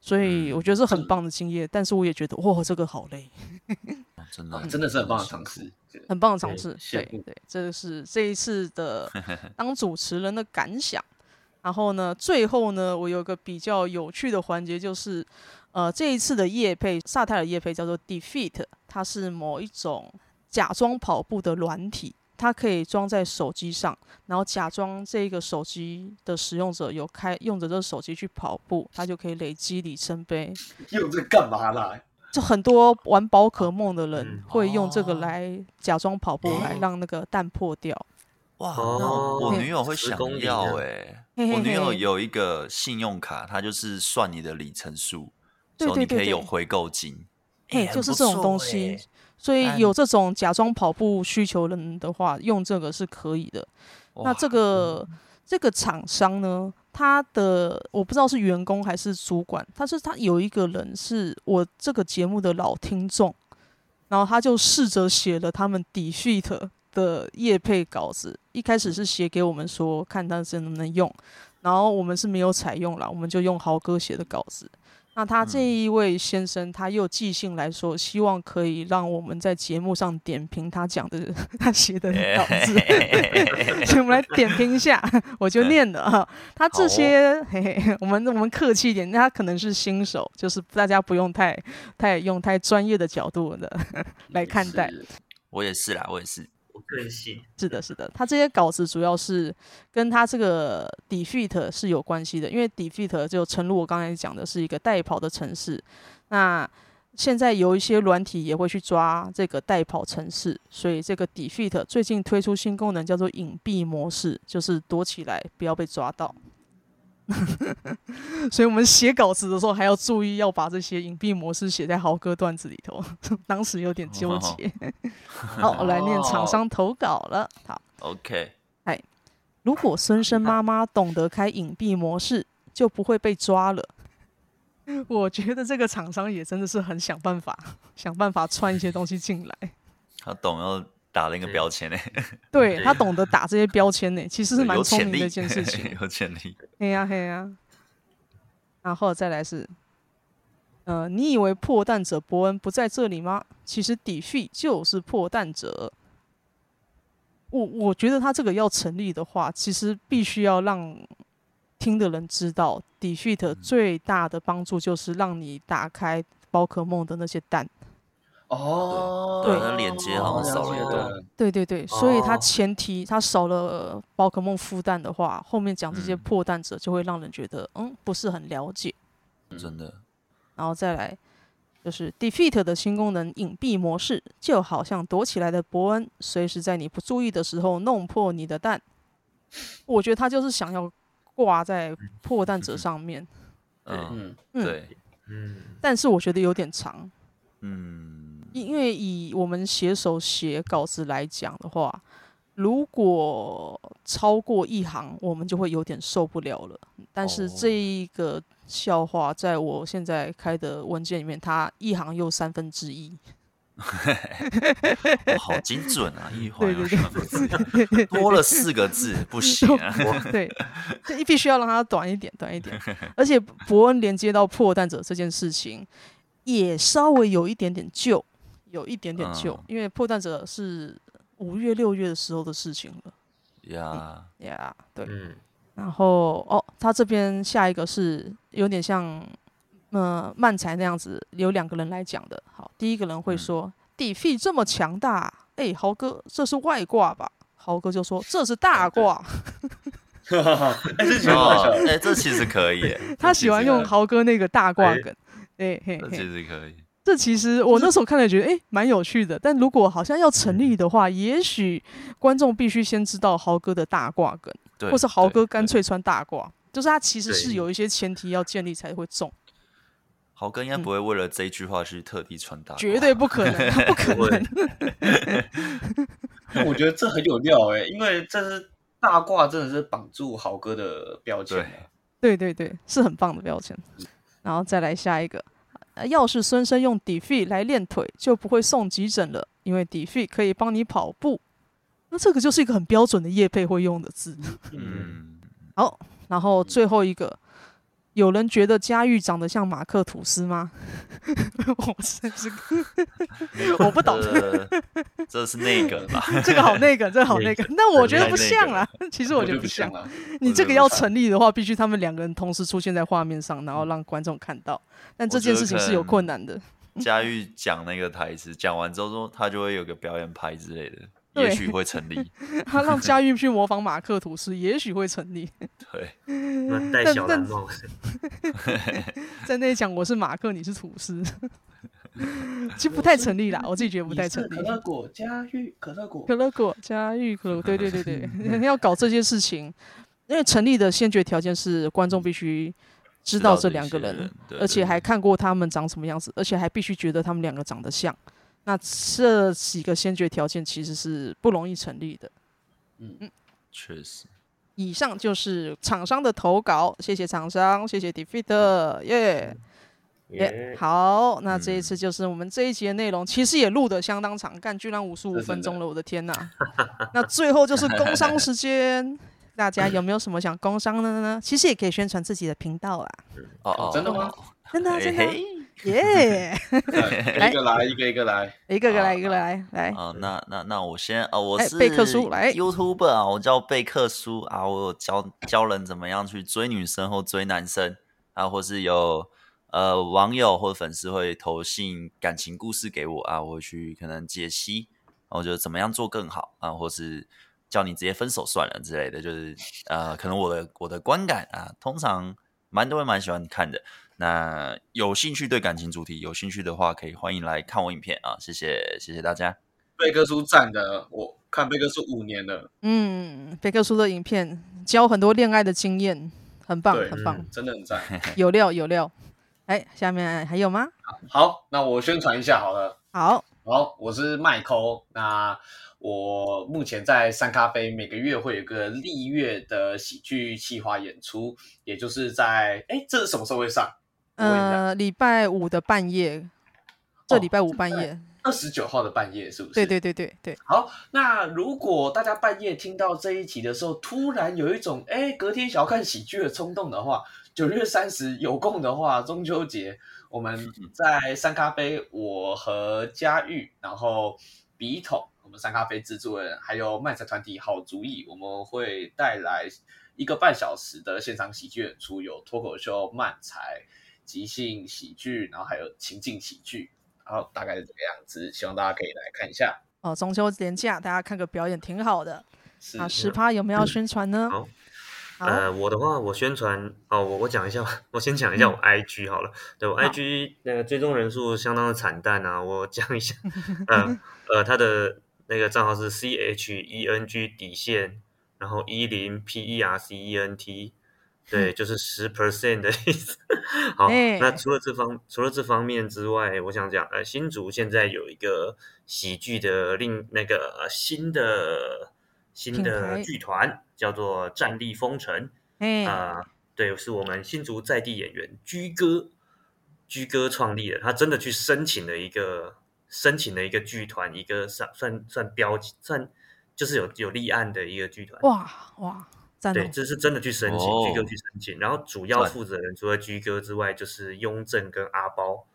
所以我觉得是很棒的经验。但是我也觉得哇，这个好累。真的，真的是很棒的尝试，很棒的尝试。对对，对，这是这一次的 当主持人的感想。然后呢，最后呢，我有个比较有趣的环节，就是呃，这一次的夜配，萨泰尔夜配叫做 Defeat，它是某一种假装跑步的软体，它可以装在手机上，然后假装这个手机的使用者有开用着这个手机去跑步，它就可以累积里程碑。用这干嘛啦？就很多玩宝可梦的人会用这个来假装跑步，来让那个蛋破掉。哇，那我女友会想要哎，我女友有一个信用卡，它就是算你的里程数，所以你可以有回购金。哎，就是这种东西，所以有这种假装跑步需求人的话，用这个是可以的。那这个这个厂商呢，他的我不知道是员工还是主管，他是他有一个人是我这个节目的老听众，然后他就试着写了他们 Defeat 的业配稿子，一开始是写给我们说，看他是能不能用，然后我们是没有采用了，我们就用豪哥写的稿子。那他这一位先生，他又寄信来说，希望可以让我们在节目上点评他讲的、他写的稿子，所以我们来点评一下，我就念了哈。他这些，嘿嘿，我们我们客气一点，他可能是新手，就是大家不用太太用太专业的角度的 来看待。我也是啦，我也是。更新是的，是的，他这些稿子主要是跟他这个 Defeat 是有关系的，因为 Defeat 就诚如我刚才讲的，是一个代跑的城市。那现在有一些软体也会去抓这个代跑城市，所以这个 Defeat 最近推出新功能叫做隐蔽模式，就是躲起来不要被抓到。所以，我们写稿子的时候还要注意，要把这些隐蔽模式写在豪哥段子里头。当时有点纠结。好，我 来念厂商投稿了。好，OK。哎，如果孙生妈妈懂得开隐蔽模式，就不会被抓了。我觉得这个厂商也真的是很想办法，想办法串一些东西进来。他懂要。打了一个标签呢，对，他懂得打这些标签呢，其实是蛮聪明的一件事情，有潜力。嘿呀嘿呀，然后再来是，呃，你以为破蛋者伯恩不在这里吗？其实 Defeat 就是破蛋者。我我觉得他这个要成立的话，其实必须要让听的人知道，Defeat 最大的帮助就是让你打开宝可梦的那些蛋。哦，对，那连接好像少了一个。对对对，所以它前提它少了宝可梦孵蛋的话，后面讲这些破蛋者就会让人觉得嗯不是很了解。真的。然后再来就是 Defeat 的新功能隐蔽模式，就好像躲起来的伯恩，随时在你不注意的时候弄破你的蛋。我觉得他就是想要挂在破蛋者上面。嗯嗯，对，嗯，但是我觉得有点长。嗯。因为以我们写手写稿子来讲的话，如果超过一行，我们就会有点受不了了。但是这一个笑话，在我现在开的文件里面，它一行又三分之一，好精准啊！一行又三分之一，多了四个字不行啊。对，这必须要让它短一点，短一点。而且伯恩连接到破蛋者这件事情，也稍微有一点点旧。有一点点旧，嗯、因为破蛋者是五月六月的时候的事情了。呀呀，对。嗯、然后哦，他这边下一个是有点像呃漫才那样子，有两个人来讲的。好，第一个人会说：“Defeat、嗯、这么强大，哎，豪哥，这是外挂吧？”豪哥就说：“这是大挂。”哈哈哈，哎，这其实可以。他喜欢用豪哥那个大挂梗，哎嘿，这其实可以。这其实我那时候看了觉得，哎，蛮有趣的。但如果好像要成立的话，也许观众必须先知道豪哥的大褂梗，或是豪哥干脆穿大褂，就是他其实是有一些前提要建立才会中。豪哥应该不会为了这一句话去特地穿大挂，绝对不可能，不可能。我觉得这很有料哎，因为这是大褂，真的是绑住豪哥的标签。对对对，是很棒的标签。然后再来下一个。要是孙生用 Defeat 来练腿，就不会送急诊了，因为 Defeat 可以帮你跑步。那这个就是一个很标准的叶配会用的字。嗯，好，然后最后一个。有人觉得佳玉长得像马克吐斯吗？我真是，我不懂。这是那个吧？这个好那个，这个好那个。那我觉得不像啊。其实我觉得不像啊。你这个要成立的话，必须他们两个人同时出现在画面上，然后让观众看到。但这件事情是有困难的。佳玉讲那个台词，讲完之后说他就会有个表演牌之类的。也许会成立，他让佳玉去模仿马克吐司，也许会成立。对，戴小蓝帽。在那里讲我是马克，你是吐司。其实不太成立啦，我自己觉得不太成立。可乐果佳玉，可乐果，可乐果佳玉，可乐，对对对对，要搞这些事情，因为成立的先决条件是观众必须知道这两个人，人而且还看过他们长什么样子，而且还必须觉得他们两个长得像。那这几个先决条件其实是不容易成立的。嗯嗯，确实。以上就是厂商的投稿，谢谢厂商，谢谢 Defeat，耶耶。好，那这一次就是我们这一集的内容，其实也录得相当长，干居然五十五分钟了，我的天哪！那最后就是工商时间，大家有没有什么想工商的呢？其实也可以宣传自己的频道啊。哦哦，真的吗？真的真的。耶！一个来，一个一个来，一个个来，一个来，来。啊，那那那我先啊，我是贝克叔来 YouTuber 啊，我叫贝克叔啊，我有教教人怎么样去追女生或追男生啊，或是有呃网友或粉丝会投信感情故事给我啊，我会去可能解析，我觉得怎么样做更好啊，或是叫你直接分手算了之类的，就是呃，可能我的我的观感啊，通常蛮多人蛮喜欢看的。那有兴趣对感情主题有兴趣的话，可以欢迎来看我影片啊！谢谢，谢谢大家。贝克叔赞的，我看贝克叔五年了。嗯，贝克叔的影片教很多恋爱的经验，很棒，很棒，嗯、真的很赞，有料有料。哎，下面还有吗？好，那我宣传一下好了。好，好，我是麦抠。那我目前在三咖啡每个月会有个立月的喜剧企划演出，也就是在哎，这是什么时候会上？呃，礼拜五的半夜，这礼拜五半夜，二十九号的半夜是不是？对对对对对。好，那如果大家半夜听到这一集的时候，突然有一种哎，隔天想要看喜剧的冲动的话，九月三十有空的话，中秋节我们在三咖啡，我和佳玉，然后笔筒，我们三咖啡制作人，还有漫才团体好主意，我们会带来一个半小时的现场喜剧演出，有脱口秀、漫才。即兴喜剧，然后还有情境喜剧，然后大概是这个样子，希望大家可以来看一下。哦，中秋连假，大家看个表演挺好的。是啊，十趴有没有要宣传呢？好，好呃，我的话，我宣传哦，我我讲一下，我先讲一下我 IG 好了。嗯、对我 IG 那个追踪人数相当的惨淡啊，我讲一下，呃呃，他的那个账号是 C H E N G 底线，然后一零 P E R C E N T。对，就是十 percent 的意思。好，欸、那除了这方除了这方面之外，我想讲，呃，新竹现在有一个喜剧的另那个、呃、新的新的剧团，叫做战力风尘。嗯、欸呃，对，是我们新竹在地演员居哥居哥创立的，他真的去申请了一个申请了一个剧团，一个算算算标算就是有有立案的一个剧团。哇哇！对，这是真的去申请，哦、居哥去申请，然后主要负责人除了居哥之外，就是雍正跟阿包，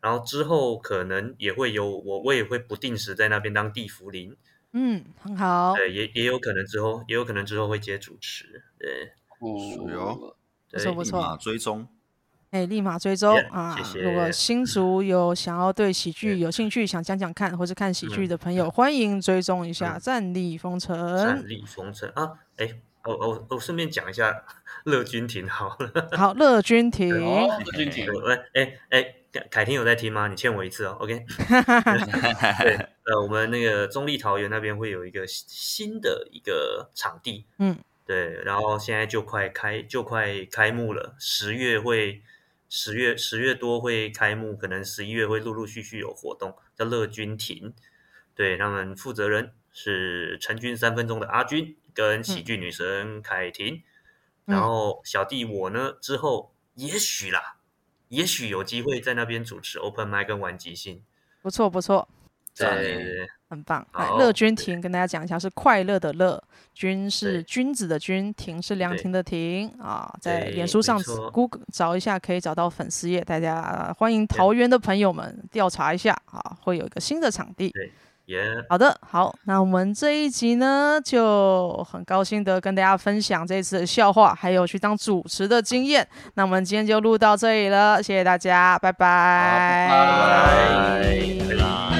然后之后可能也会有我，我也会不定时在那边当地福林，嗯，很好，对，也也有可能之后，也有可能之后会接主持，对，哦，不错不错，追踪。哎，立马追踪 yeah, 啊！谢谢。如果新竹有想要对喜剧有兴趣想讲讲看，或是看喜剧的朋友，嗯、欢迎追踪一下战力封城。战力封城啊！哎，我我我顺便讲一下乐君亭好了。好，乐君亭，乐君亭。喂，哎哎，凯婷有在听吗？你欠我一次哦。OK。对，呃，我们那个中立桃园那边会有一个新的一个场地，嗯，对，然后现在就快开就快开幕了，十月会。十月十月多会开幕，可能十一月会陆陆续续有活动，叫乐君亭。对，他们负责人是陈军三分钟的阿军跟喜剧女神凯婷，嗯、然后小弟我呢之后也许啦，也许有机会在那边主持 open mic 跟玩即兴，不错不错。对，很棒。来，乐君亭跟大家讲一下，是快乐的乐，君是君子的君，亭是凉亭的亭啊。在脸书上 Google 找一下，可以找到粉丝页。大家欢迎桃园的朋友们调查一下啊，会有一个新的场地。对，好的，好，那我们这一集呢，就很高兴的跟大家分享这次的笑话，还有去当主持的经验。那我们今天就录到这里了，谢谢大家，拜拜。拜拜。